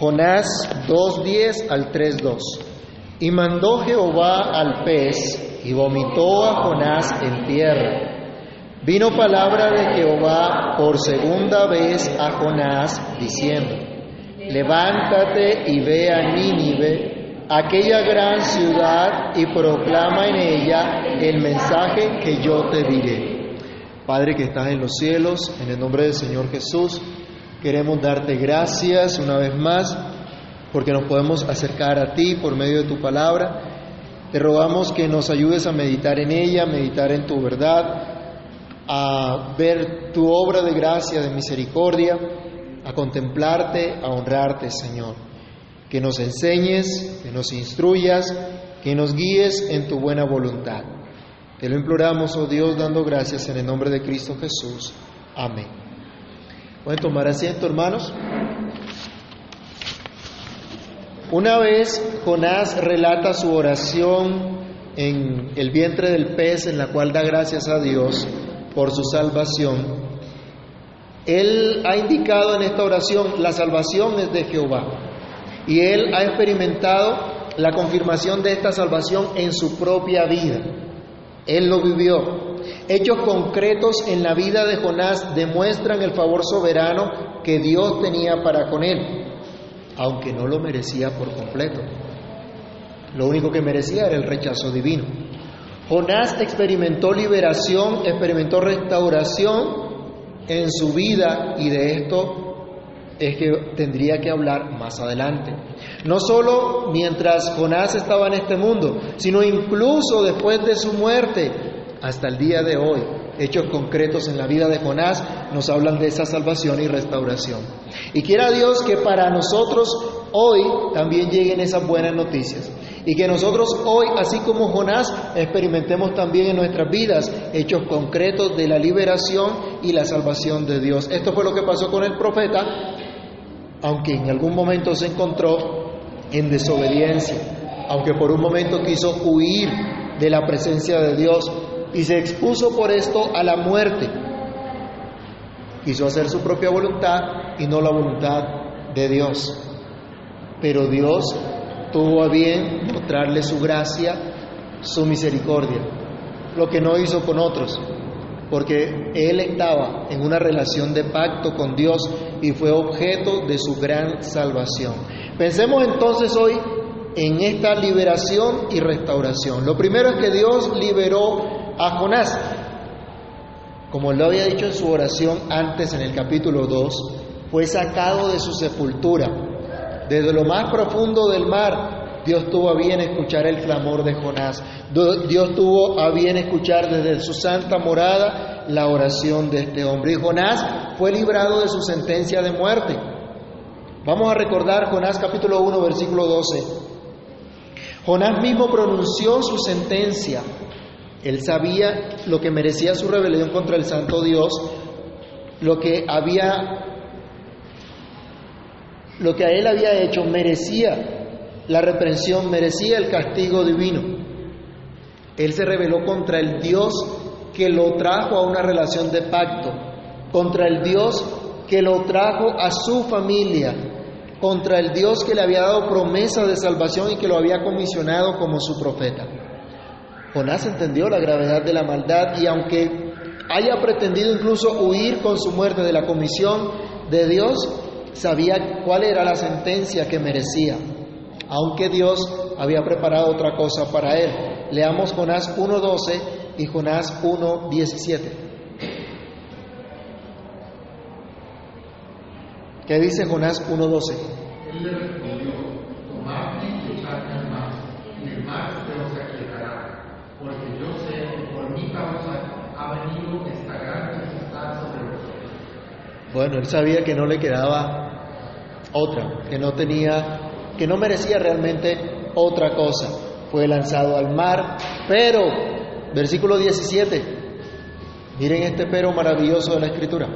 Jonás 2.10 al 3.2. Y mandó Jehová al pez y vomitó a Jonás en tierra. Vino palabra de Jehová por segunda vez a Jonás diciendo, levántate y ve a Nínive, aquella gran ciudad, y proclama en ella el mensaje que yo te diré. Padre que estás en los cielos, en el nombre del Señor Jesús, queremos darte gracias una vez más porque nos podemos acercar a ti por medio de tu palabra. Te rogamos que nos ayudes a meditar en ella, meditar en tu verdad, a ver tu obra de gracia, de misericordia, a contemplarte, a honrarte, Señor. Que nos enseñes, que nos instruyas, que nos guíes en tu buena voluntad. Te lo imploramos, oh Dios, dando gracias en el nombre de Cristo Jesús. Amén. Pueden tomar asiento, hermanos. Una vez Jonás relata su oración en el vientre del pez, en la cual da gracias a Dios por su salvación, él ha indicado en esta oración, la salvación es de Jehová. Y él ha experimentado la confirmación de esta salvación en su propia vida. Él lo vivió. Hechos concretos en la vida de Jonás demuestran el favor soberano que Dios tenía para con él aunque no lo merecía por completo. Lo único que merecía era el rechazo divino. Jonás experimentó liberación, experimentó restauración en su vida y de esto es que tendría que hablar más adelante. No solo mientras Jonás estaba en este mundo, sino incluso después de su muerte, hasta el día de hoy hechos concretos en la vida de Jonás nos hablan de esa salvación y restauración. Y quiera Dios que para nosotros hoy también lleguen esas buenas noticias. Y que nosotros hoy, así como Jonás, experimentemos también en nuestras vidas hechos concretos de la liberación y la salvación de Dios. Esto fue lo que pasó con el profeta, aunque en algún momento se encontró en desobediencia, aunque por un momento quiso huir de la presencia de Dios, y se expuso por esto a la muerte. Quiso hacer su propia voluntad y no la voluntad de Dios. Pero Dios tuvo a bien mostrarle su gracia, su misericordia, lo que no hizo con otros, porque él estaba en una relación de pacto con Dios y fue objeto de su gran salvación. Pensemos entonces hoy en esta liberación y restauración. Lo primero es que Dios liberó a Jonás. Como lo había dicho en su oración antes en el capítulo 2, fue sacado de su sepultura. Desde lo más profundo del mar, Dios tuvo a bien escuchar el clamor de Jonás. Dios tuvo a bien escuchar desde su santa morada la oración de este hombre. Y Jonás fue librado de su sentencia de muerte. Vamos a recordar Jonás capítulo 1, versículo 12. Jonás mismo pronunció su sentencia él sabía lo que merecía su rebelión contra el Santo Dios, lo que había lo que a él había hecho merecía la reprensión, merecía el castigo divino. Él se rebeló contra el Dios que lo trajo a una relación de pacto, contra el Dios que lo trajo a su familia, contra el Dios que le había dado promesa de salvación y que lo había comisionado como su profeta. Jonás entendió la gravedad de la maldad y aunque haya pretendido incluso huir con su muerte de la comisión de Dios, sabía cuál era la sentencia que merecía, aunque Dios había preparado otra cosa para él. Leamos Jonás 1.12 y Jonás 1.17. ¿Qué dice Jonás 1.12? Él le respondió, y y el mar porque yo sé que por mi causa ha venido esta gran necesidad sobre vosotros. Bueno, él sabía que no le quedaba otra, que no tenía, que no merecía realmente otra cosa. Fue lanzado al mar, pero, versículo 17, miren este pero maravilloso de la escritura.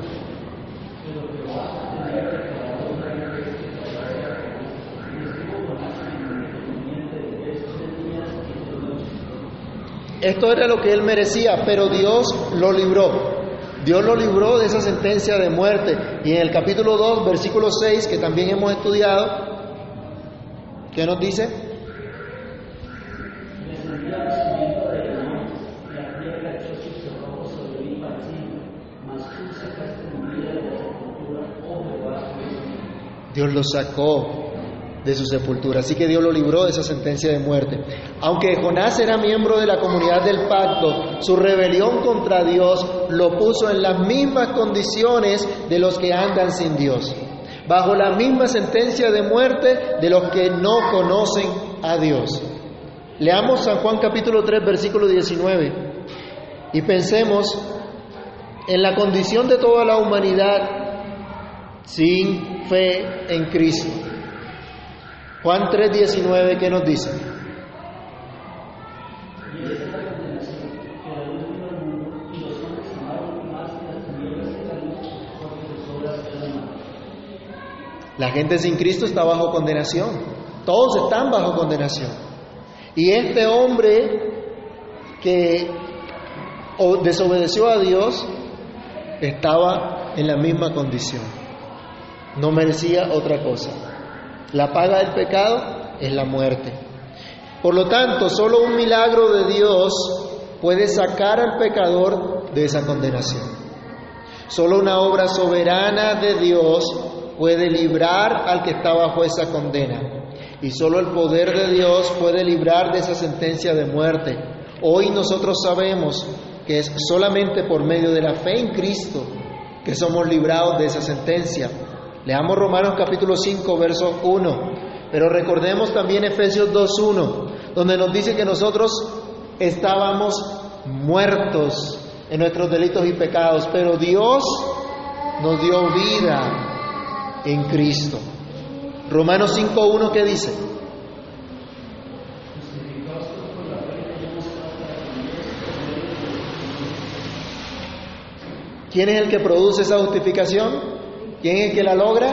Esto era lo que él merecía, pero Dios lo libró. Dios lo libró de esa sentencia de muerte. Y en el capítulo 2, versículo 6, que también hemos estudiado, ¿Qué nos dice? Dios lo sacó de su sepultura. Así que Dios lo libró de esa sentencia de muerte. Aunque Jonás era miembro de la comunidad del pacto, su rebelión contra Dios lo puso en las mismas condiciones de los que andan sin Dios, bajo la misma sentencia de muerte de los que no conocen a Dios. Leamos San Juan capítulo 3, versículo 19 y pensemos en la condición de toda la humanidad sin fe en Cristo. Juan 3:19, ¿qué nos dice? La gente sin Cristo está bajo condenación. Todos están bajo condenación. Y este hombre que desobedeció a Dios estaba en la misma condición. No merecía otra cosa. La paga del pecado es la muerte. Por lo tanto, solo un milagro de Dios puede sacar al pecador de esa condenación. Solo una obra soberana de Dios puede librar al que está bajo esa condena. Y solo el poder de Dios puede librar de esa sentencia de muerte. Hoy nosotros sabemos que es solamente por medio de la fe en Cristo que somos librados de esa sentencia. Leamos Romanos capítulo 5, verso 1. Pero recordemos también Efesios 2.1, donde nos dice que nosotros estábamos muertos en nuestros delitos y pecados, pero Dios nos dio vida en Cristo. Romanos 5.1, ¿qué dice? ¿Quién es el que produce esa justificación? ¿Quién es el que la logra?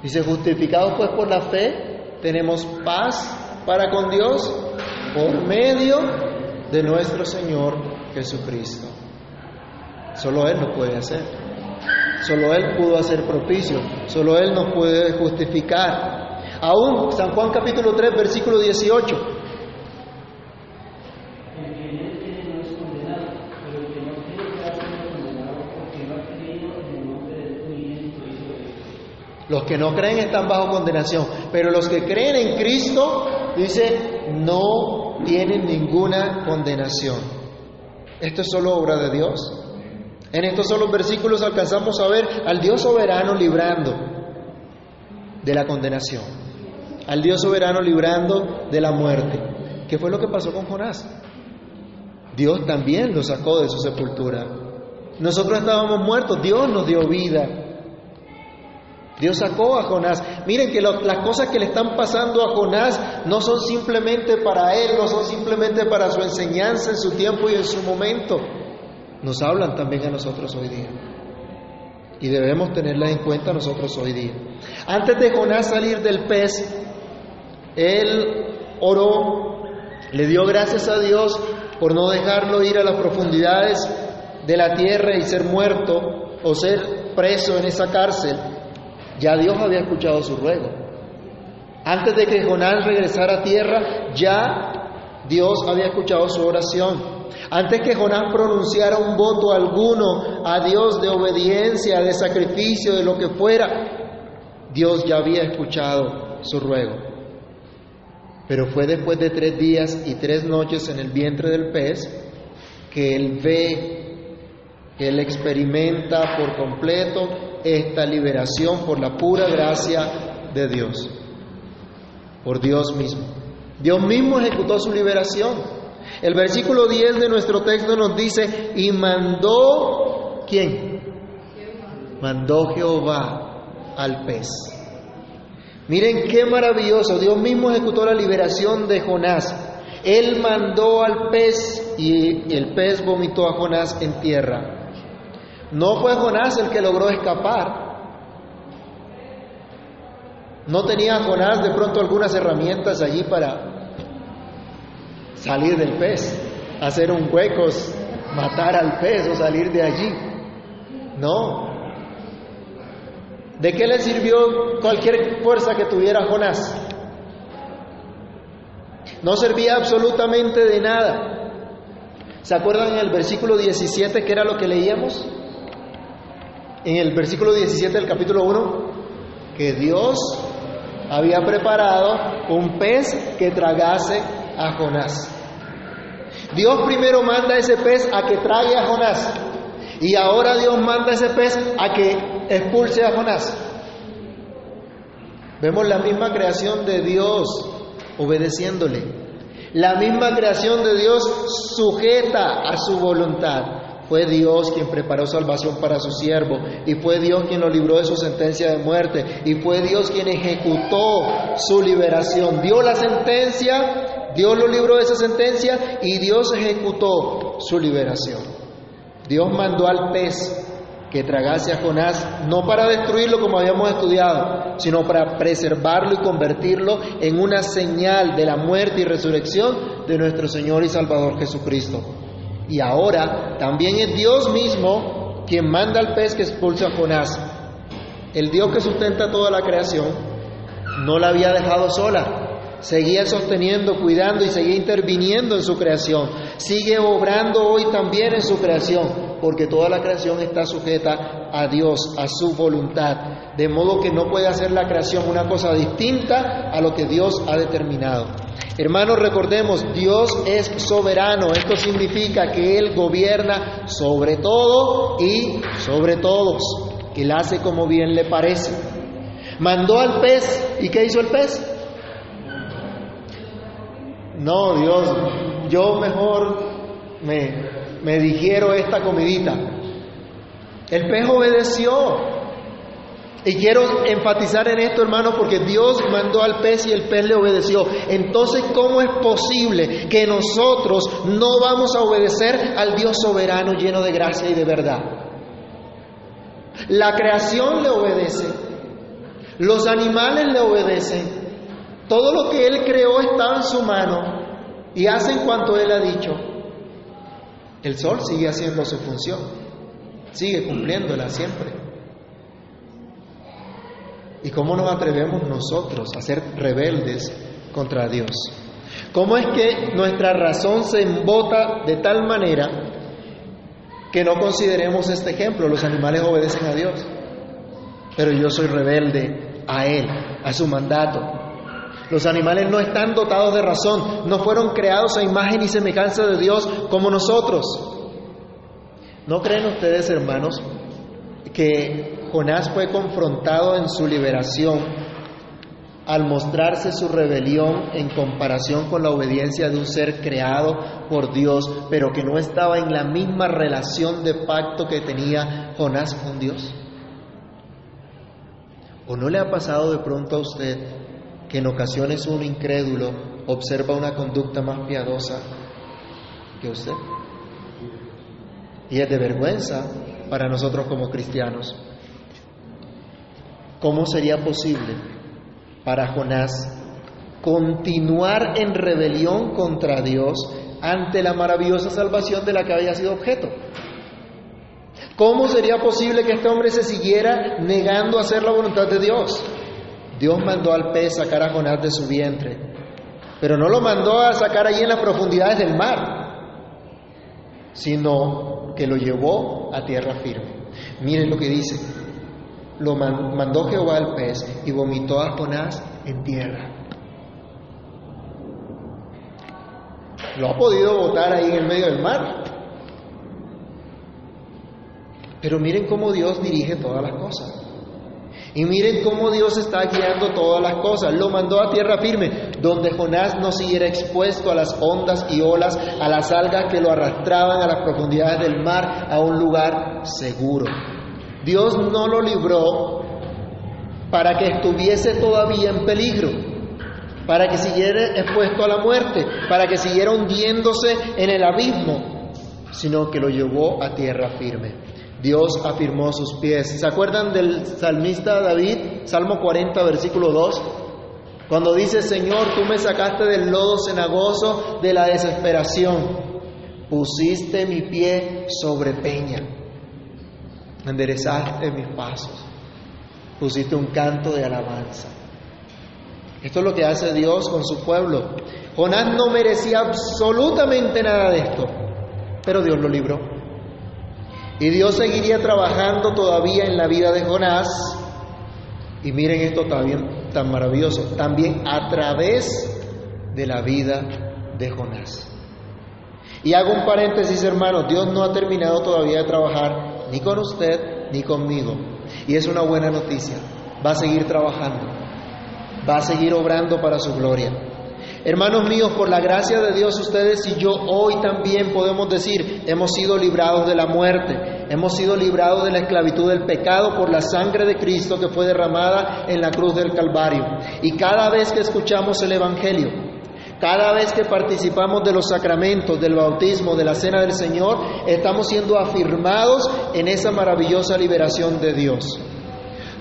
Dice, justificados pues por la fe, tenemos paz para con Dios por medio de nuestro Señor Jesucristo. Solo Él lo puede hacer. Solo Él pudo hacer propicio. Solo Él nos puede justificar. Aún San Juan capítulo 3, versículo 18. Los que no creen están bajo condenación, pero los que creen en Cristo, dice, no tienen ninguna condenación. Esto es solo obra de Dios. En estos solos versículos alcanzamos a ver al Dios soberano librando de la condenación, al Dios soberano librando de la muerte. ¿Qué fue lo que pasó con Jonás? Dios también lo sacó de su sepultura. Nosotros estábamos muertos, Dios nos dio vida. Dios sacó a Jonás. Miren que las cosas que le están pasando a Jonás no son simplemente para él, no son simplemente para su enseñanza en su tiempo y en su momento. Nos hablan también a nosotros hoy día. Y debemos tenerlas en cuenta nosotros hoy día. Antes de Jonás salir del pez, él oró, le dio gracias a Dios por no dejarlo ir a las profundidades de la tierra y ser muerto o ser preso en esa cárcel. Ya Dios había escuchado su ruego. Antes de que Jonás regresara a tierra, ya Dios había escuchado su oración. Antes que Jonás pronunciara un voto alguno a Dios de obediencia, de sacrificio, de lo que fuera, Dios ya había escuchado su ruego. Pero fue después de tres días y tres noches en el vientre del pez que él ve, que él experimenta por completo esta liberación por la pura gracia de Dios, por Dios mismo. Dios mismo ejecutó su liberación. El versículo 10 de nuestro texto nos dice, y mandó, ¿quién? Mandó Jehová al pez. Miren qué maravilloso, Dios mismo ejecutó la liberación de Jonás. Él mandó al pez y el pez vomitó a Jonás en tierra. No fue Jonás el que logró escapar. No tenía Jonás de pronto algunas herramientas allí para salir del pez, hacer un hueco, matar al pez o salir de allí. No. ¿De qué le sirvió cualquier fuerza que tuviera Jonás? No servía absolutamente de nada. ¿Se acuerdan en el versículo 17 que era lo que leíamos? En el versículo 17 del capítulo 1, que Dios había preparado un pez que tragase a Jonás. Dios primero manda ese pez a que trague a Jonás. Y ahora Dios manda ese pez a que expulse a Jonás. Vemos la misma creación de Dios obedeciéndole. La misma creación de Dios sujeta a su voluntad. Fue Dios quien preparó salvación para su siervo y fue Dios quien lo libró de su sentencia de muerte y fue Dios quien ejecutó su liberación. Dio la sentencia, Dios lo libró de esa sentencia y Dios ejecutó su liberación. Dios mandó al pez que tragase a Jonás, no para destruirlo como habíamos estudiado, sino para preservarlo y convertirlo en una señal de la muerte y resurrección de nuestro Señor y Salvador Jesucristo. Y ahora también es Dios mismo quien manda al pez que expulse a Jonás. El Dios que sustenta toda la creación no la había dejado sola, seguía sosteniendo, cuidando y seguía interviniendo en su creación. Sigue obrando hoy también en su creación, porque toda la creación está sujeta a Dios, a su voluntad, de modo que no puede hacer la creación una cosa distinta a lo que Dios ha determinado. Hermanos, recordemos, Dios es soberano, esto significa que Él gobierna sobre todo y sobre todos, que Él hace como bien le parece. Mandó al pez, ¿y qué hizo el pez? No, Dios, yo mejor me, me digiero esta comidita. El pez obedeció. Y quiero enfatizar en esto, hermano, porque Dios mandó al pez y el pez le obedeció. Entonces, ¿cómo es posible que nosotros no vamos a obedecer al Dios soberano lleno de gracia y de verdad? La creación le obedece, los animales le obedecen, todo lo que Él creó está en su mano y hace en cuanto Él ha dicho. El sol sigue haciendo su función, sigue cumpliéndola siempre. ¿Y cómo nos atrevemos nosotros a ser rebeldes contra Dios? ¿Cómo es que nuestra razón se embota de tal manera que no consideremos este ejemplo? Los animales obedecen a Dios, pero yo soy rebelde a Él, a su mandato. Los animales no están dotados de razón, no fueron creados a imagen y semejanza de Dios como nosotros. ¿No creen ustedes, hermanos, que Jonás fue confrontado en su liberación al mostrarse su rebelión en comparación con la obediencia de un ser creado por Dios, pero que no estaba en la misma relación de pacto que tenía Jonás con Dios? ¿O no le ha pasado de pronto a usted que en ocasiones un incrédulo observa una conducta más piadosa que usted? Y es de vergüenza para nosotros como cristianos. ¿Cómo sería posible para Jonás continuar en rebelión contra Dios ante la maravillosa salvación de la que había sido objeto? ¿Cómo sería posible que este hombre se siguiera negando a hacer la voluntad de Dios? Dios mandó al pez sacar a Jonás de su vientre, pero no lo mandó a sacar allí en las profundidades del mar, sino que lo llevó a tierra firme. Miren lo que dice, lo mandó Jehová al pez y vomitó a Jonás en tierra. Lo ha podido botar ahí en el medio del mar. Pero miren cómo Dios dirige todas las cosas. Y miren cómo Dios está guiando todas las cosas. Lo mandó a tierra firme, donde Jonás no siguiera expuesto a las ondas y olas, a las algas que lo arrastraban a las profundidades del mar, a un lugar seguro. Dios no lo libró para que estuviese todavía en peligro, para que siguiera expuesto a la muerte, para que siguiera hundiéndose en el abismo, sino que lo llevó a tierra firme. Dios afirmó sus pies. ¿Se acuerdan del salmista David, Salmo 40, versículo 2? Cuando dice, Señor, tú me sacaste del lodo cenagoso de la desesperación, pusiste mi pie sobre peña, enderezaste mis pasos. pusiste un canto de alabanza. Esto es lo que hace Dios con su pueblo. Jonás no merecía absolutamente nada de esto, pero Dios lo libró. Y Dios seguiría trabajando todavía en la vida de Jonás. Y miren esto también tan maravilloso, también a través de la vida de Jonás. Y hago un paréntesis, hermanos, Dios no ha terminado todavía de trabajar ni con usted ni conmigo. Y es una buena noticia. Va a seguir trabajando. Va a seguir obrando para su gloria. Hermanos míos, por la gracia de Dios, ustedes y yo hoy también podemos decir, hemos sido librados de la muerte, hemos sido librados de la esclavitud del pecado por la sangre de Cristo que fue derramada en la cruz del Calvario. Y cada vez que escuchamos el Evangelio, cada vez que participamos de los sacramentos, del bautismo, de la cena del Señor, estamos siendo afirmados en esa maravillosa liberación de Dios.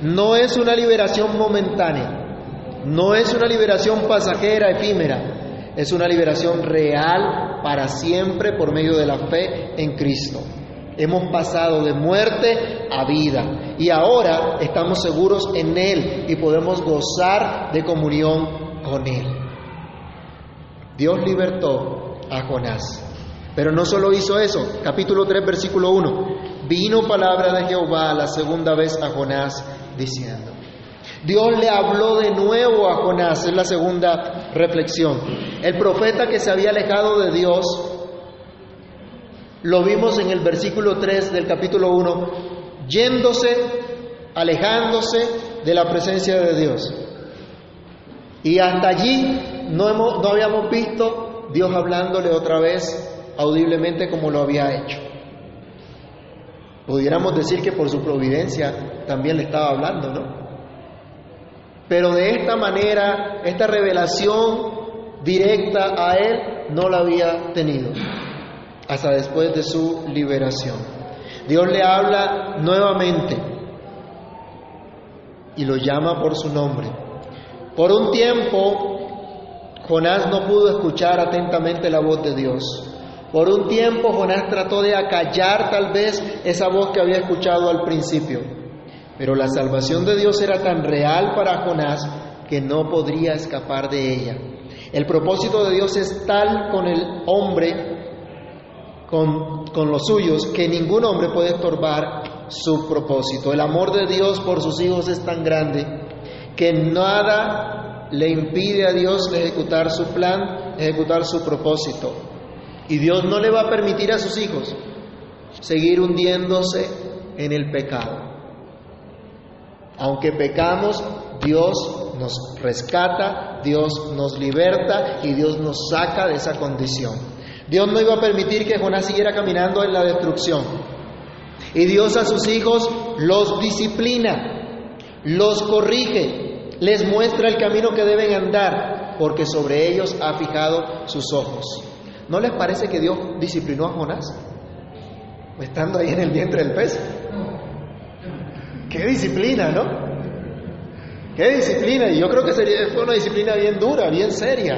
No es una liberación momentánea, no es una liberación pasajera, efímera, es una liberación real para siempre por medio de la fe en Cristo. Hemos pasado de muerte a vida y ahora estamos seguros en Él y podemos gozar de comunión con Él. Dios libertó a Jonás, pero no solo hizo eso, capítulo 3, versículo 1, vino palabra de Jehová la segunda vez a Jonás diciendo, Dios le habló de nuevo a Jonás, es la segunda reflexión. El profeta que se había alejado de Dios, lo vimos en el versículo 3 del capítulo 1, yéndose, alejándose de la presencia de Dios. Y hasta allí no, hemos, no habíamos visto Dios hablándole otra vez audiblemente como lo había hecho. Pudiéramos decir que por su providencia también le estaba hablando, ¿no? Pero de esta manera, esta revelación directa a él no la había tenido hasta después de su liberación. Dios le habla nuevamente y lo llama por su nombre. Por un tiempo, Jonás no pudo escuchar atentamente la voz de Dios. Por un tiempo, Jonás trató de acallar tal vez esa voz que había escuchado al principio. Pero la salvación de Dios era tan real para Jonás que no podría escapar de ella. El propósito de Dios es tal con el hombre, con, con, los suyos, que ningún hombre puede estorbar su propósito. El amor de Dios por sus hijos es tan grande que nada le impide a Dios ejecutar su plan, ejecutar su propósito. Y Dios no le va a permitir a sus hijos seguir hundiéndose en el pecado. Aunque pecamos, Dios nos rescata, Dios nos liberta y Dios nos saca de esa condición. Dios no iba a permitir que Jonás siguiera caminando en la destrucción. Y Dios a sus hijos los disciplina, los corrige, les muestra el camino que deben andar, porque sobre ellos ha fijado sus ojos. ¿No les parece que Dios disciplinó a Jonás? Estando ahí en el vientre del pez. Qué disciplina, ¿no? Qué disciplina. Y yo creo que sería, fue una disciplina bien dura, bien seria.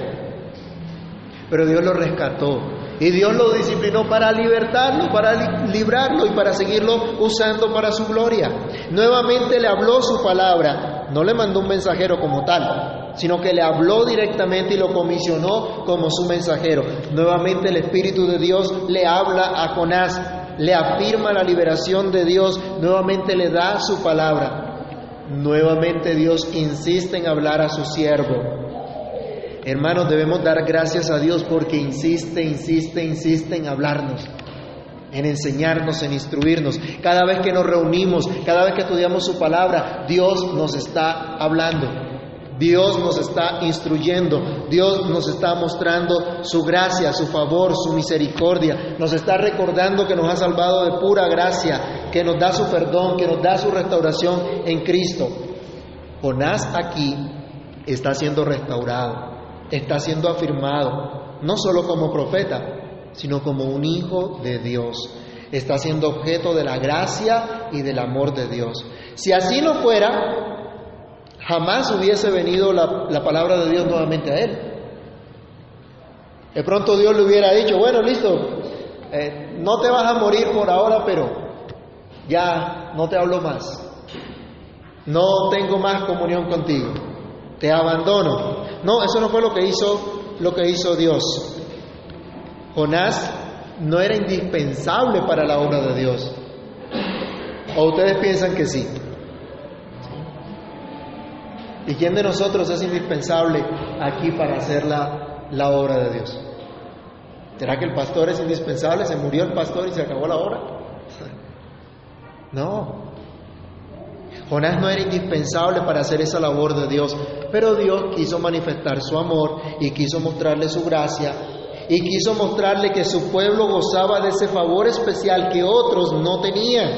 Pero Dios lo rescató. Y Dios lo disciplinó para libertarlo, para librarlo y para seguirlo usando para su gloria. Nuevamente le habló su palabra. No le mandó un mensajero como tal, sino que le habló directamente y lo comisionó como su mensajero. Nuevamente el Espíritu de Dios le habla a Jonás le afirma la liberación de Dios, nuevamente le da su palabra. Nuevamente Dios insiste en hablar a su siervo. Hermanos, debemos dar gracias a Dios porque insiste, insiste, insiste en hablarnos, en enseñarnos, en instruirnos. Cada vez que nos reunimos, cada vez que estudiamos su palabra, Dios nos está hablando. Dios nos está instruyendo, Dios nos está mostrando su gracia, su favor, su misericordia, nos está recordando que nos ha salvado de pura gracia, que nos da su perdón, que nos da su restauración en Cristo. Jonás aquí está siendo restaurado, está siendo afirmado, no solo como profeta, sino como un hijo de Dios. Está siendo objeto de la gracia y del amor de Dios. Si así no fuera, jamás hubiese venido la, la, palabra de Dios nuevamente a él. De pronto Dios le hubiera dicho, bueno, listo, eh, no te vas a morir por ahora, pero ya no te hablo más. no tengo más comunión contigo, te abandono. No, eso no fue lo que hizo, lo que hizo Dios. Jonás no era indispensable para la obra de Dios. ¿O ustedes piensan que sí? ¿Y quién de nosotros es indispensable aquí para hacer la, la obra de Dios? ¿Será que el pastor es indispensable? ¿Se murió el pastor y se acabó la obra? No. Jonás no era indispensable para hacer esa labor de Dios, pero Dios quiso manifestar su amor y quiso mostrarle su gracia y quiso mostrarle que su pueblo gozaba de ese favor especial que otros no tenían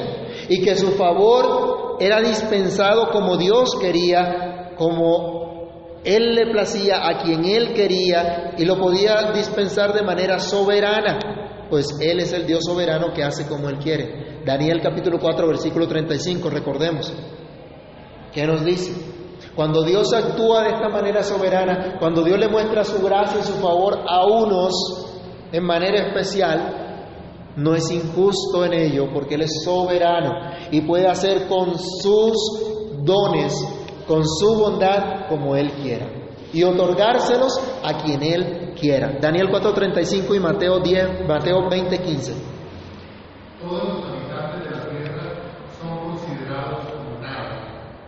y que su favor era dispensado como Dios quería, como Él le placía a quien Él quería y lo podía dispensar de manera soberana, pues Él es el Dios soberano que hace como Él quiere. Daniel capítulo 4 versículo 35, recordemos. ¿Qué nos dice? Cuando Dios actúa de esta manera soberana, cuando Dios le muestra su gracia y su favor a unos en manera especial, no es injusto en ello porque Él es soberano y puede hacer con sus dones, con su bondad como Él quiera y otorgárselos a quien Él quiera. Daniel 4:35 y Mateo 10, Mateo 20:15. Todos los habitantes de la tierra son considerados como nada,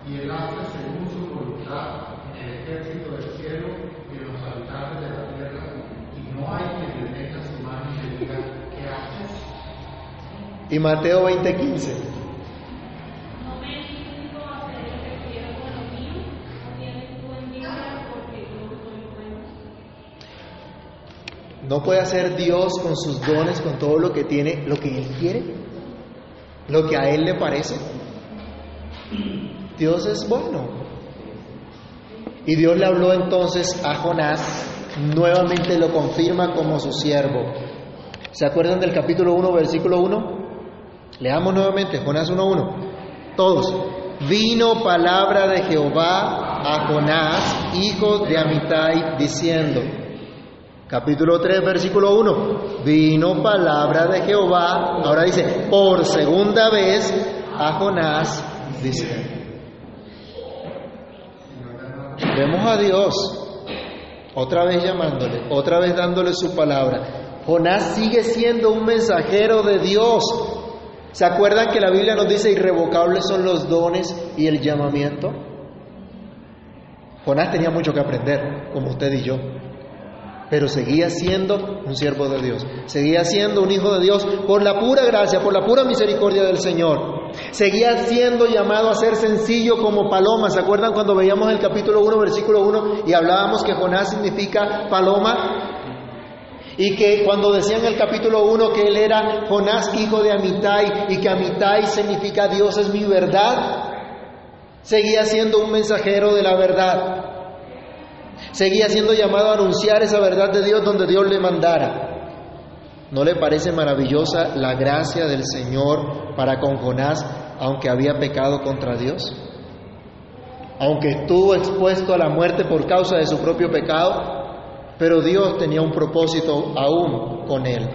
y Él hace según su voluntad en el ejército del cielo y en los habitantes de la tierra, y no hay quien detenga su mano y le diga, ¿qué haces? Y Mateo 20:15. ¿No puede hacer Dios con sus dones, con todo lo que tiene, lo que Él quiere? ¿Lo que a Él le parece? Dios es bueno. Y Dios le habló entonces a Jonás, nuevamente lo confirma como su siervo. ¿Se acuerdan del capítulo 1, versículo 1? Leamos nuevamente, Jonás 1.1. Todos. Vino palabra de Jehová a Jonás, hijo de Amitai, diciendo, Capítulo 3, versículo 1. Vino palabra de Jehová, ahora dice, por segunda vez a Jonás, dice. Vemos a Dios otra vez llamándole, otra vez dándole su palabra. Jonás sigue siendo un mensajero de Dios. ¿Se acuerdan que la Biblia nos dice irrevocables son los dones y el llamamiento? Jonás tenía mucho que aprender, como usted y yo pero seguía siendo un siervo de Dios, seguía siendo un hijo de Dios por la pura gracia, por la pura misericordia del Señor. Seguía siendo llamado a ser sencillo como paloma. ¿Se acuerdan cuando veíamos el capítulo 1, versículo 1 y hablábamos que Jonás significa paloma? Y que cuando decían en el capítulo 1 que él era Jonás, hijo de Amitai, y que Amitai significa Dios es mi verdad, seguía siendo un mensajero de la verdad. Seguía siendo llamado a anunciar esa verdad de Dios donde Dios le mandara. ¿No le parece maravillosa la gracia del Señor para con Jonás, aunque había pecado contra Dios? Aunque estuvo expuesto a la muerte por causa de su propio pecado, pero Dios tenía un propósito aún con él.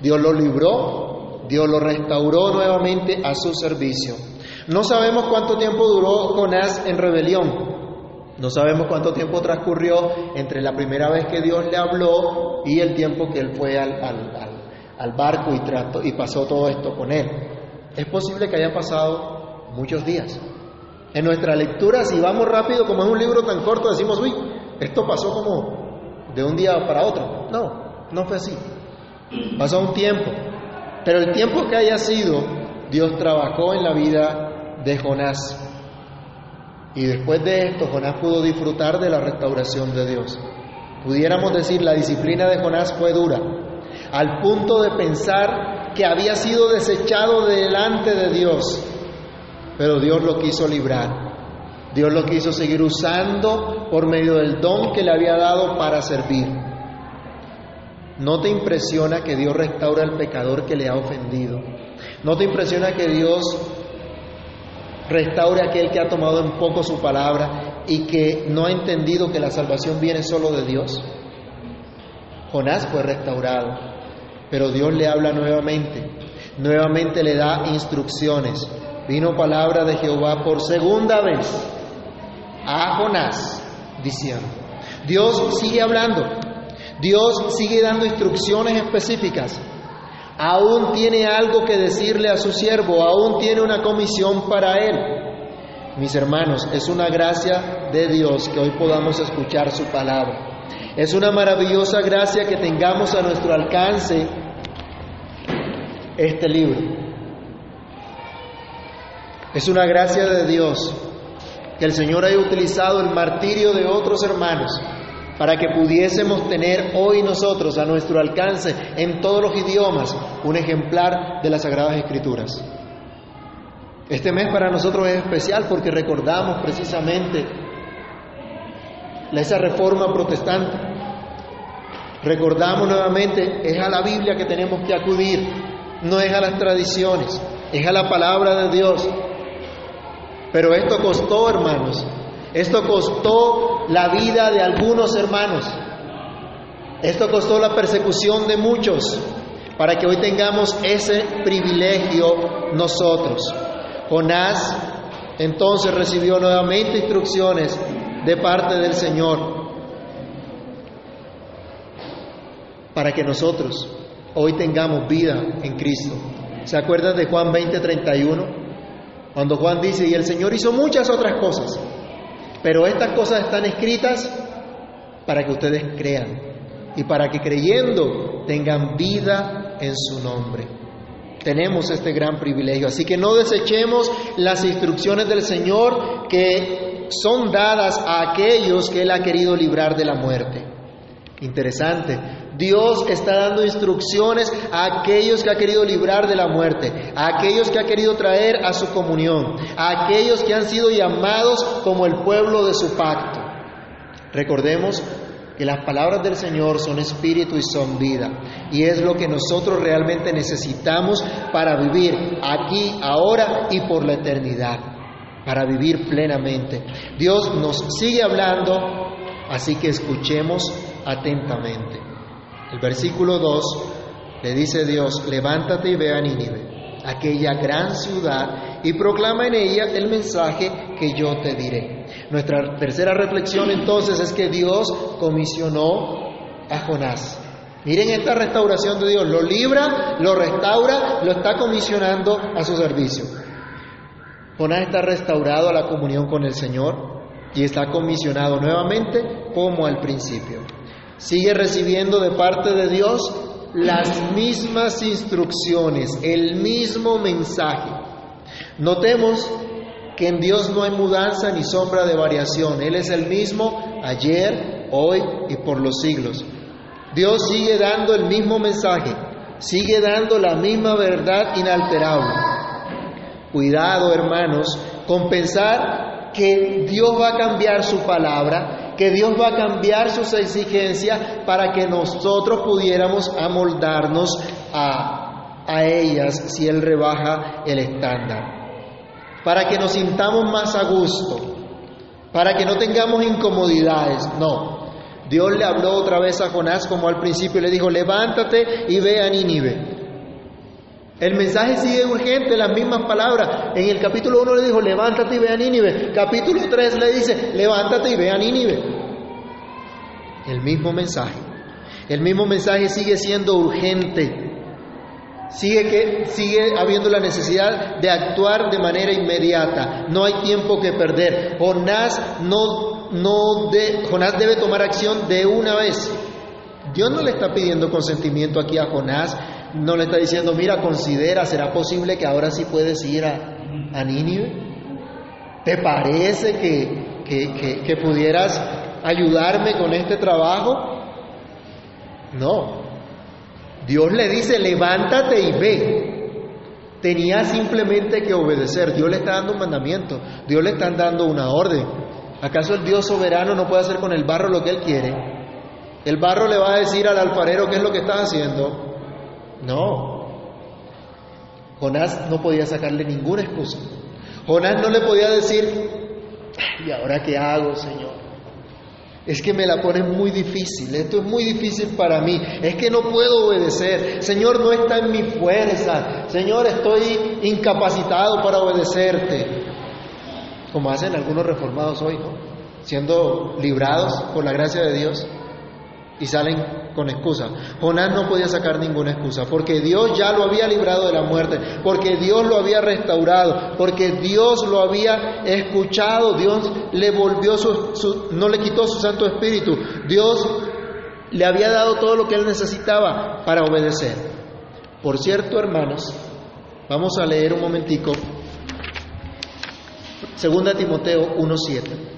Dios lo libró, Dios lo restauró nuevamente a su servicio. No sabemos cuánto tiempo duró Jonás en rebelión, no sabemos cuánto tiempo transcurrió entre la primera vez que Dios le habló y el tiempo que él fue al, al, al, barco y, trató, y pasó todo esto con él. Es posible que haya pasado muchos días. En nuestra lectura, si vamos rápido, como es un libro tan corto, decimos, uy, esto pasó como de un día para otro. No, no fue así. Pasó un tiempo. Pero el tiempo que haya sido, Dios trabajó en la vida de Jonás. Y después de esto, Jonás pudo disfrutar de la restauración de Dios. Pudiéramos decir, la disciplina de Jonás fue dura, al punto de pensar que había sido desechado delante de Dios, pero Dios lo quiso librar. Dios lo quiso seguir usando por medio del don que le había dado para servir. ¿No te impresiona que Dios restaura al pecador que le ha ofendido? ¿No te impresiona que Dios restaure a aquel que ha tomado en poco su palabra y que no ha entendido que la salvación viene solo de Dios. Jonás fue restaurado, pero Dios le habla nuevamente, nuevamente le da instrucciones. vino palabra de Jehová por segunda vez a Jonás, diciendo, Dios sigue hablando, Dios sigue dando instrucciones específicas, aún tiene algo que decirle a su siervo, aún tiene una comisión para él. Mis hermanos, es una gracia de Dios que hoy podamos escuchar su palabra. Es una maravillosa gracia que tengamos a nuestro alcance este libro. Es una gracia de Dios que el Señor haya utilizado el martirio de otros hermanos para que pudiésemos tener hoy nosotros a nuestro alcance en todos los idiomas un ejemplar de las Sagradas Escrituras. Este mes para nosotros es especial porque recordamos precisamente esa reforma protestante. Recordamos nuevamente, es a la Biblia que tenemos que acudir, no es a las tradiciones, es a la palabra de Dios. Pero esto costó, hermanos, esto costó la vida de algunos hermanos, esto costó la persecución de muchos, para que hoy tengamos ese privilegio nosotros. Jonás entonces recibió nuevamente instrucciones de parte del Señor para que nosotros hoy tengamos vida en Cristo. ¿Se acuerdan de Juan 20:31? Cuando Juan dice, y el Señor hizo muchas otras cosas, pero estas cosas están escritas para que ustedes crean y para que creyendo tengan vida en su nombre. Tenemos este gran privilegio, así que no desechemos las instrucciones del Señor que son dadas a aquellos que Él ha querido librar de la muerte. Interesante, Dios está dando instrucciones a aquellos que ha querido librar de la muerte, a aquellos que ha querido traer a su comunión, a aquellos que han sido llamados como el pueblo de su pacto. Recordemos que las palabras del Señor son espíritu y son vida. Y es lo que nosotros realmente necesitamos para vivir aquí, ahora y por la eternidad, para vivir plenamente. Dios nos sigue hablando, así que escuchemos atentamente. El versículo 2 le dice Dios, levántate y ve a Nínive, aquella gran ciudad, y proclama en ella el mensaje que yo te diré. Nuestra tercera reflexión entonces es que Dios comisionó a Jonás. Miren esta restauración de Dios, lo libra, lo restaura, lo está comisionando a su servicio. Jonás está restaurado a la comunión con el Señor y está comisionado nuevamente como al principio. Sigue recibiendo de parte de Dios las mismas instrucciones, el mismo mensaje. Notemos que en Dios no hay mudanza ni sombra de variación. Él es el mismo ayer, hoy y por los siglos. Dios sigue dando el mismo mensaje, sigue dando la misma verdad inalterable. Cuidado, hermanos, con pensar que Dios va a cambiar su palabra, que Dios va a cambiar sus exigencias para que nosotros pudiéramos amoldarnos a, a ellas si Él rebaja el estándar para que nos sintamos más a gusto, para que no tengamos incomodidades. No. Dios le habló otra vez a Jonás como al principio le dijo, levántate y ve a Nínive. El mensaje sigue urgente, las mismas palabras. En el capítulo 1 le dijo, levántate y ve a Nínive. Capítulo 3 le dice, levántate y ve a Nínive. El mismo mensaje. El mismo mensaje sigue siendo urgente. Sigue, que, sigue habiendo la necesidad de actuar de manera inmediata. No hay tiempo que perder. Jonás, no, no de, Jonás debe tomar acción de una vez. Dios no le está pidiendo consentimiento aquí a Jonás. No le está diciendo, mira, considera, ¿será posible que ahora sí puedes ir a, a Nínive? ¿Te parece que, que, que, pudieras ayudarme con este trabajo? No, Dios le dice, levántate y ve. Tenía simplemente que obedecer. Dios le está dando un mandamiento. Dios le está dando una orden. ¿Acaso el Dios soberano no puede hacer con el barro lo que él quiere? El barro le va a decir al alfarero qué es lo que está haciendo. No. Jonás no podía sacarle ninguna excusa. Jonás no le podía decir, ¿y ahora qué hago, Señor? Es que me la ponen muy difícil, esto es muy difícil para mí, es que no puedo obedecer, Señor, no está en mi fuerza, Señor, estoy incapacitado para obedecerte, como hacen algunos reformados hoy, ¿no? Siendo librados por la gracia de Dios y salen con excusa. Jonás no podía sacar ninguna excusa, porque Dios ya lo había librado de la muerte, porque Dios lo había restaurado, porque Dios lo había escuchado, Dios le volvió su, no le quitó su Santo Espíritu, Dios le había dado todo lo que él necesitaba para obedecer. Por cierto, hermanos, vamos a leer un momentico, segunda Timoteo 1.7.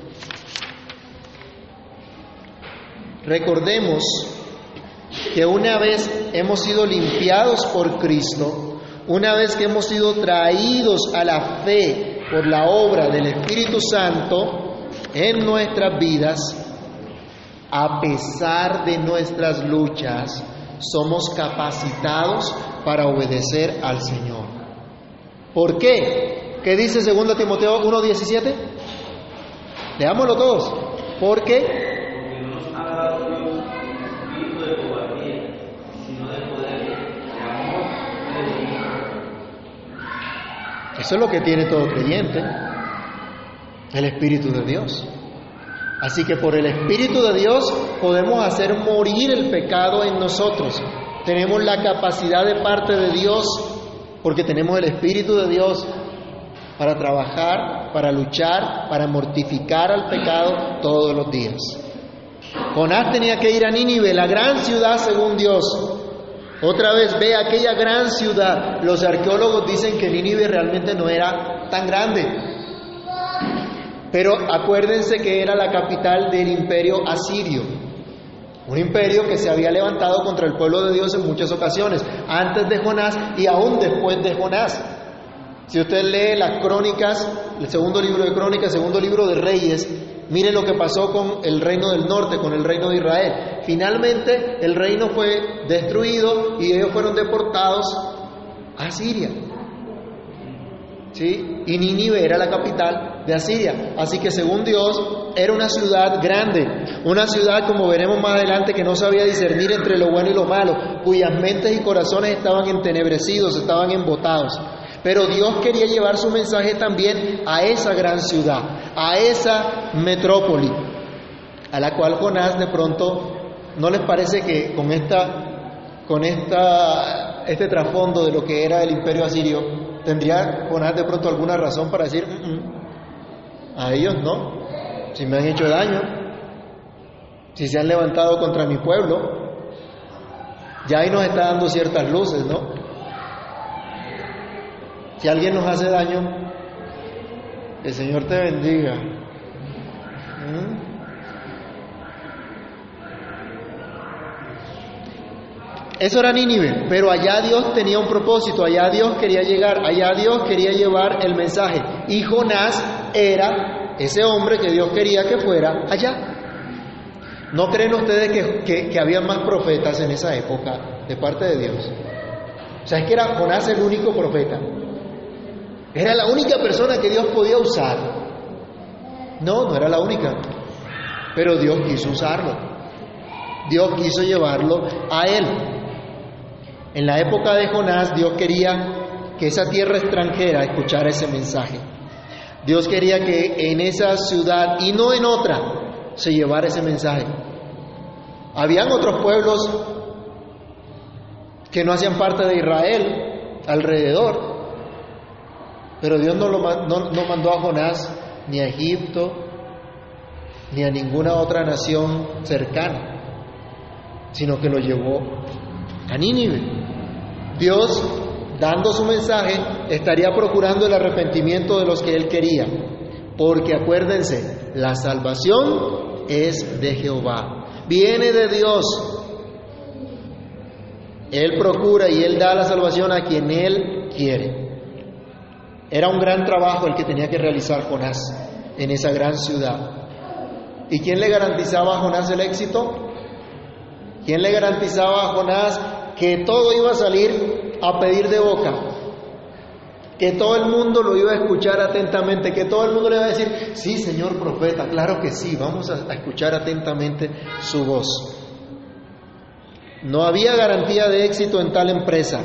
Recordemos que una vez hemos sido limpiados por Cristo, una vez que hemos sido traídos a la fe por la obra del Espíritu Santo en nuestras vidas, a pesar de nuestras luchas, somos capacitados para obedecer al Señor. ¿Por qué? ¿Qué dice 2 Timoteo 1.17? Leámoslo todos. Porque Eso es lo que tiene todo creyente, el Espíritu de Dios. Así que por el Espíritu de Dios podemos hacer morir el pecado en nosotros. Tenemos la capacidad de parte de Dios, porque tenemos el Espíritu de Dios para trabajar, para luchar, para mortificar al pecado todos los días. Jonás tenía que ir a Nínive, la gran ciudad según Dios, otra vez ve aquella gran ciudad. Los arqueólogos dicen que Nínive realmente no era tan grande. Pero acuérdense que era la capital del imperio asirio. Un imperio que se había levantado contra el pueblo de Dios en muchas ocasiones, antes de Jonás y aún después de Jonás. Si usted lee las crónicas, el segundo libro de crónicas, el segundo libro de reyes, Mire lo que pasó con el reino del norte, con el reino de Israel. Finalmente el reino fue destruido y ellos fueron deportados a Siria. ¿Sí? Y Nínive era la capital de Asiria. Así que según Dios era una ciudad grande, una ciudad como veremos más adelante que no sabía discernir entre lo bueno y lo malo, cuyas mentes y corazones estaban entenebrecidos, estaban embotados. Pero Dios quería llevar su mensaje también a esa gran ciudad, a esa metrópoli, a la cual Jonás de pronto no les parece que con esta, con esta, este trasfondo de lo que era el imperio asirio, tendría Jonás de pronto alguna razón para decir, mm, mm, a ellos no, si me han hecho daño, si se han levantado contra mi pueblo, ya ahí nos está dando ciertas luces, ¿no? Si alguien nos hace daño, el Señor te bendiga. ¿Mm? Eso era Nínive, pero allá Dios tenía un propósito, allá Dios quería llegar, allá Dios quería llevar el mensaje. Y Jonás era ese hombre que Dios quería que fuera allá. ¿No creen ustedes que, que había más profetas en esa época de parte de Dios? O sea, es que era Jonás el único profeta. Era la única persona que Dios podía usar. No, no era la única. Pero Dios quiso usarlo. Dios quiso llevarlo a él. En la época de Jonás, Dios quería que esa tierra extranjera escuchara ese mensaje. Dios quería que en esa ciudad y no en otra se llevara ese mensaje. Habían otros pueblos que no hacían parte de Israel alrededor, pero Dios no, lo, no, mandó a Jonás ni a Egipto, ni a ninguna otra nación cercana, sino que lo llevó a Nínive. Dios, dando su mensaje, estaría procurando el arrepentimiento de los que él quería, porque acuérdense, la salvación es de Jehová, viene de Dios. Él procura y él da la salvación a quien él quiere. Era un gran trabajo el que tenía que realizar Jonás en esa gran ciudad. ¿Y quién le garantizaba a Jonás el éxito? ¿Quién le garantizaba a Jonás que todo iba a salir a pedir de boca? que todo el mundo lo iba a escuchar atentamente, que todo el mundo le iba a decir, sí, señor profeta, claro que sí, vamos a, escuchar atentamente su voz. No había garantía de éxito en tal empresa,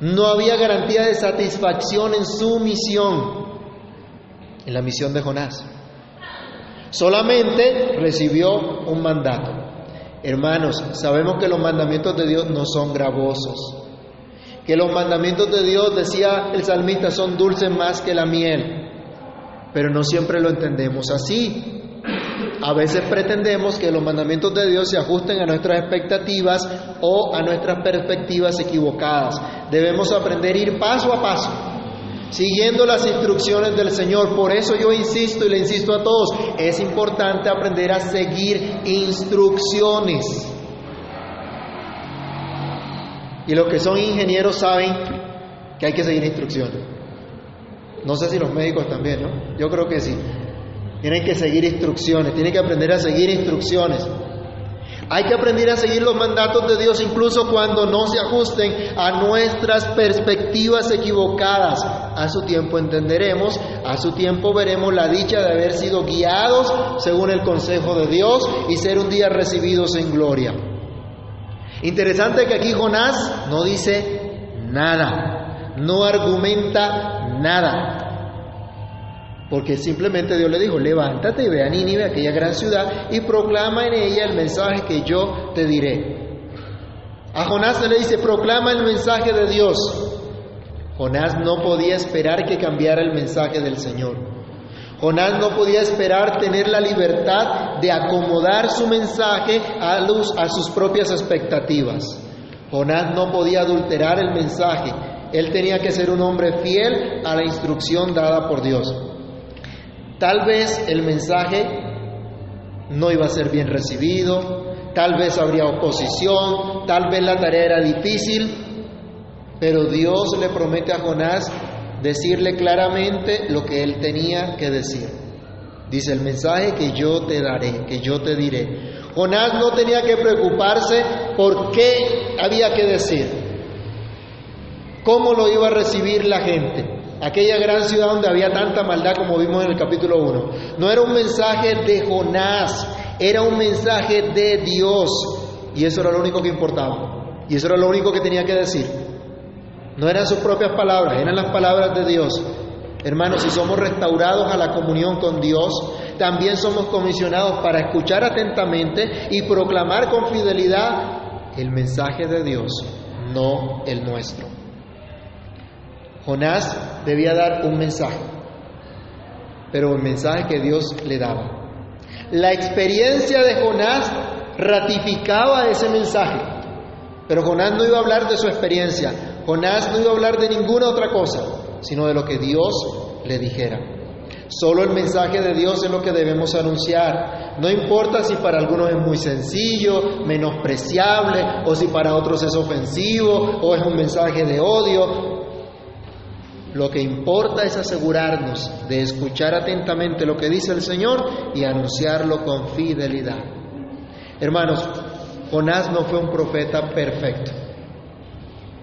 no había garantía de satisfacción en su misión, en la misión de Jonás. Solamente recibió un mandato. Hermanos, sabemos que los mandamientos de Dios no son gravosos, que los mandamientos de Dios, decía el salmista, son dulces más que la miel, pero no siempre lo entendemos así. A veces pretendemos que los mandamientos de Dios se ajusten a nuestras expectativas o a nuestras perspectivas equivocadas. Debemos aprender a ir paso a paso, siguiendo las instrucciones del Señor. Por eso yo insisto y le insisto a todos, es importante aprender a seguir instrucciones. Y los que son ingenieros saben que hay que seguir instrucciones. No sé si los médicos también, ¿no? Yo creo que sí. Tienen que seguir instrucciones, tienen que aprender a seguir instrucciones. Hay que aprender a seguir los mandatos de Dios incluso cuando no se ajusten a nuestras perspectivas equivocadas. A su tiempo entenderemos, a su tiempo veremos la dicha de haber sido guiados según el consejo de Dios y ser un día recibidos en gloria. Interesante que aquí Jonás no dice nada, no argumenta nada. Porque simplemente Dios le dijo, levántate y ve a Nínive, aquella gran ciudad, y proclama en ella el mensaje que yo te diré. A Jonás se le dice, proclama el mensaje de Dios. Jonás no podía esperar que cambiara el mensaje del Señor. Jonás no podía esperar tener la libertad de acomodar su mensaje a, luz, a sus propias expectativas. Jonás no podía adulterar el mensaje. Él tenía que ser un hombre fiel a la instrucción dada por Dios. Tal vez el mensaje no iba a ser bien recibido, tal vez habría oposición, tal vez la tarea era difícil, pero Dios le promete a Jonás decirle claramente lo que él tenía que decir. Dice el mensaje que yo te daré, que yo te diré. Jonás no tenía que preocuparse por qué había que decir, cómo lo iba a recibir la gente aquella gran ciudad donde había tanta maldad como vimos en el capítulo 1. No era un mensaje de Jonás, era un mensaje de Dios. Y eso era lo único que importaba. Y eso era lo único que tenía que decir. No eran sus propias palabras, eran las palabras de Dios. Hermanos, si somos restaurados a la comunión con Dios, también somos comisionados para escuchar atentamente y proclamar con fidelidad el mensaje de Dios, no el nuestro. Jonás debía dar un mensaje, pero el mensaje que Dios le daba. La experiencia de Jonás ratificaba ese mensaje, pero Jonás no iba a hablar de su experiencia, Jonás no iba a hablar de ninguna otra cosa, sino de lo que Dios le dijera. Solo el mensaje de Dios es lo que debemos anunciar. No importa si para algunos es muy sencillo, menospreciable, o si para otros es ofensivo, o es un mensaje de odio. Lo que importa es asegurarnos de escuchar atentamente lo que dice el Señor y anunciarlo con fidelidad. Hermanos, Jonás no fue un profeta perfecto,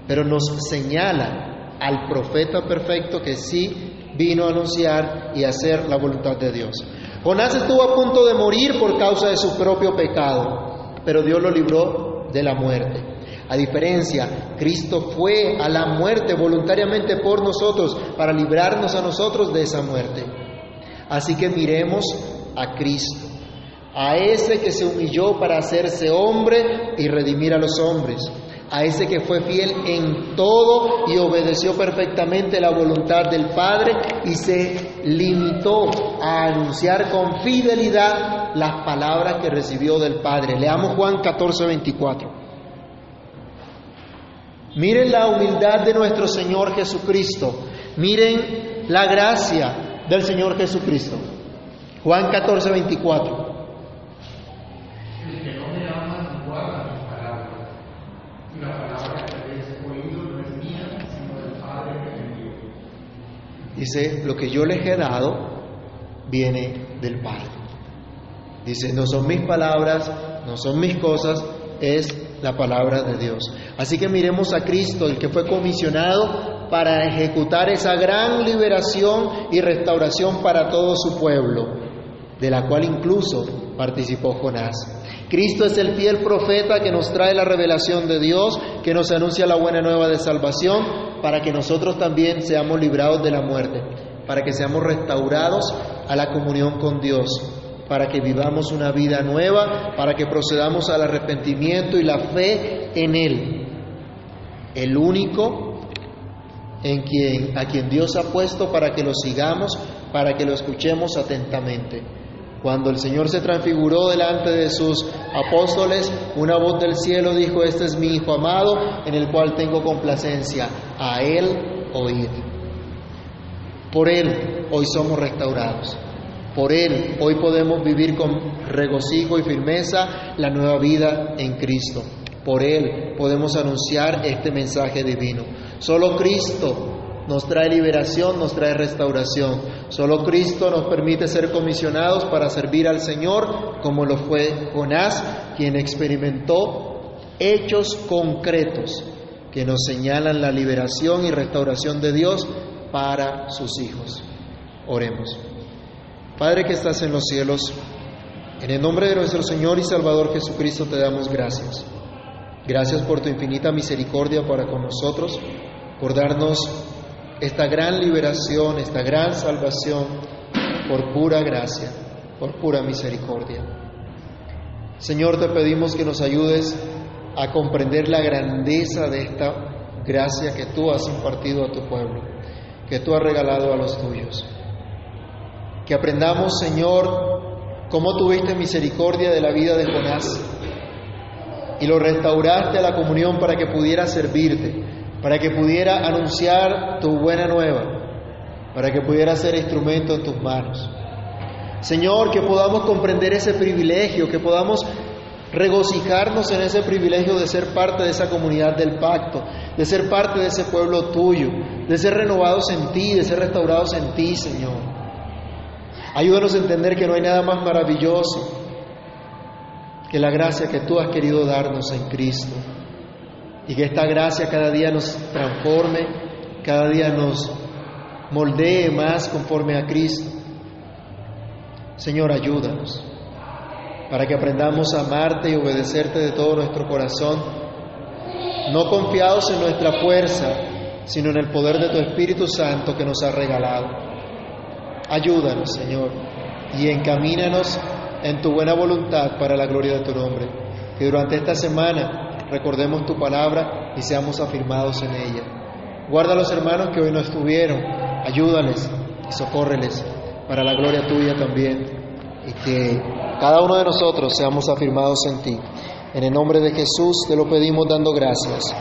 pero nos señala al profeta perfecto que sí vino a anunciar y hacer la voluntad de Dios. Jonás estuvo a punto de morir por causa de su propio pecado, pero Dios lo libró de la muerte. A diferencia, Cristo fue a la muerte voluntariamente por nosotros para librarnos a nosotros de esa muerte. Así que miremos a Cristo, a ese que se humilló para hacerse hombre y redimir a los hombres, a ese que fue fiel en todo y obedeció perfectamente la voluntad del Padre y se limitó a anunciar con fidelidad las palabras que recibió del Padre. Leamos Juan 14, 24. Miren la humildad de nuestro Señor Jesucristo. Miren la gracia del Señor Jesucristo. Juan 14, 24. El que no me ama no guarda mis palabras. Y la palabra que habéis oído no es mía, sino del Padre que me envió. Dice, lo que yo les he dado viene del Padre. Dice, no son mis palabras, no son mis cosas, es la palabra de Dios. Así que miremos a Cristo, el que fue comisionado para ejecutar esa gran liberación y restauración para todo su pueblo, de la cual incluso participó Jonás. Cristo es el fiel profeta que nos trae la revelación de Dios, que nos anuncia la buena nueva de salvación, para que nosotros también seamos librados de la muerte, para que seamos restaurados a la comunión con Dios, para que vivamos una vida nueva, para que procedamos al arrepentimiento y la fe en Él, el único en quien, a quien Dios ha puesto para que lo sigamos, para que lo escuchemos atentamente. Cuando el Señor se transfiguró delante de sus apóstoles, una voz del cielo dijo, este es mi Hijo amado, en el cual tengo complacencia, a Él oíd. Por Él hoy somos restaurados. Por Él hoy podemos vivir con regocijo y firmeza la nueva vida en Cristo. Por Él podemos anunciar este mensaje divino. Solo Cristo nos trae liberación, nos trae restauración. Solo Cristo nos permite ser comisionados para servir al Señor, como lo fue Jonás, quien experimentó hechos concretos que nos señalan la liberación y restauración de Dios para sus hijos. Oremos. Padre que estás en los cielos, en el nombre de nuestro Señor y Salvador Jesucristo te damos gracias. Gracias por tu infinita misericordia para con nosotros, por darnos esta gran liberación, esta gran salvación, por pura gracia, por pura misericordia. Señor, te pedimos que nos ayudes a comprender la grandeza de esta gracia que tú has impartido a tu pueblo, que tú has regalado a los tuyos. Que aprendamos, Señor, cómo tuviste misericordia de la vida de Jonás y lo restauraste a la comunión para que pudiera servirte, para que pudiera anunciar tu buena nueva, para que pudiera ser instrumento en tus manos. Señor, que podamos comprender ese privilegio, que podamos regocijarnos en ese privilegio de ser parte de esa comunidad del pacto, de ser parte de ese pueblo tuyo, de ser renovados en ti, de ser restaurados en ti, Señor. Ayúdanos a entender que no hay nada más maravilloso que la gracia que tú has querido darnos en Cristo. Y que esta gracia cada día nos transforme, cada día nos moldee más conforme a Cristo. Señor, ayúdanos para que aprendamos a amarte y obedecerte de todo nuestro corazón, no confiados en nuestra fuerza, sino en el poder de tu Espíritu Santo que nos ha regalado. Ayúdanos, Señor, y encamínanos en tu buena voluntad para la gloria de tu nombre. Que durante esta semana recordemos tu palabra y seamos afirmados en ella. Guarda a los hermanos que hoy no estuvieron, ayúdales y socórreles para la gloria tuya también. Y que cada uno de nosotros seamos afirmados en ti. En el nombre de Jesús te lo pedimos dando gracias.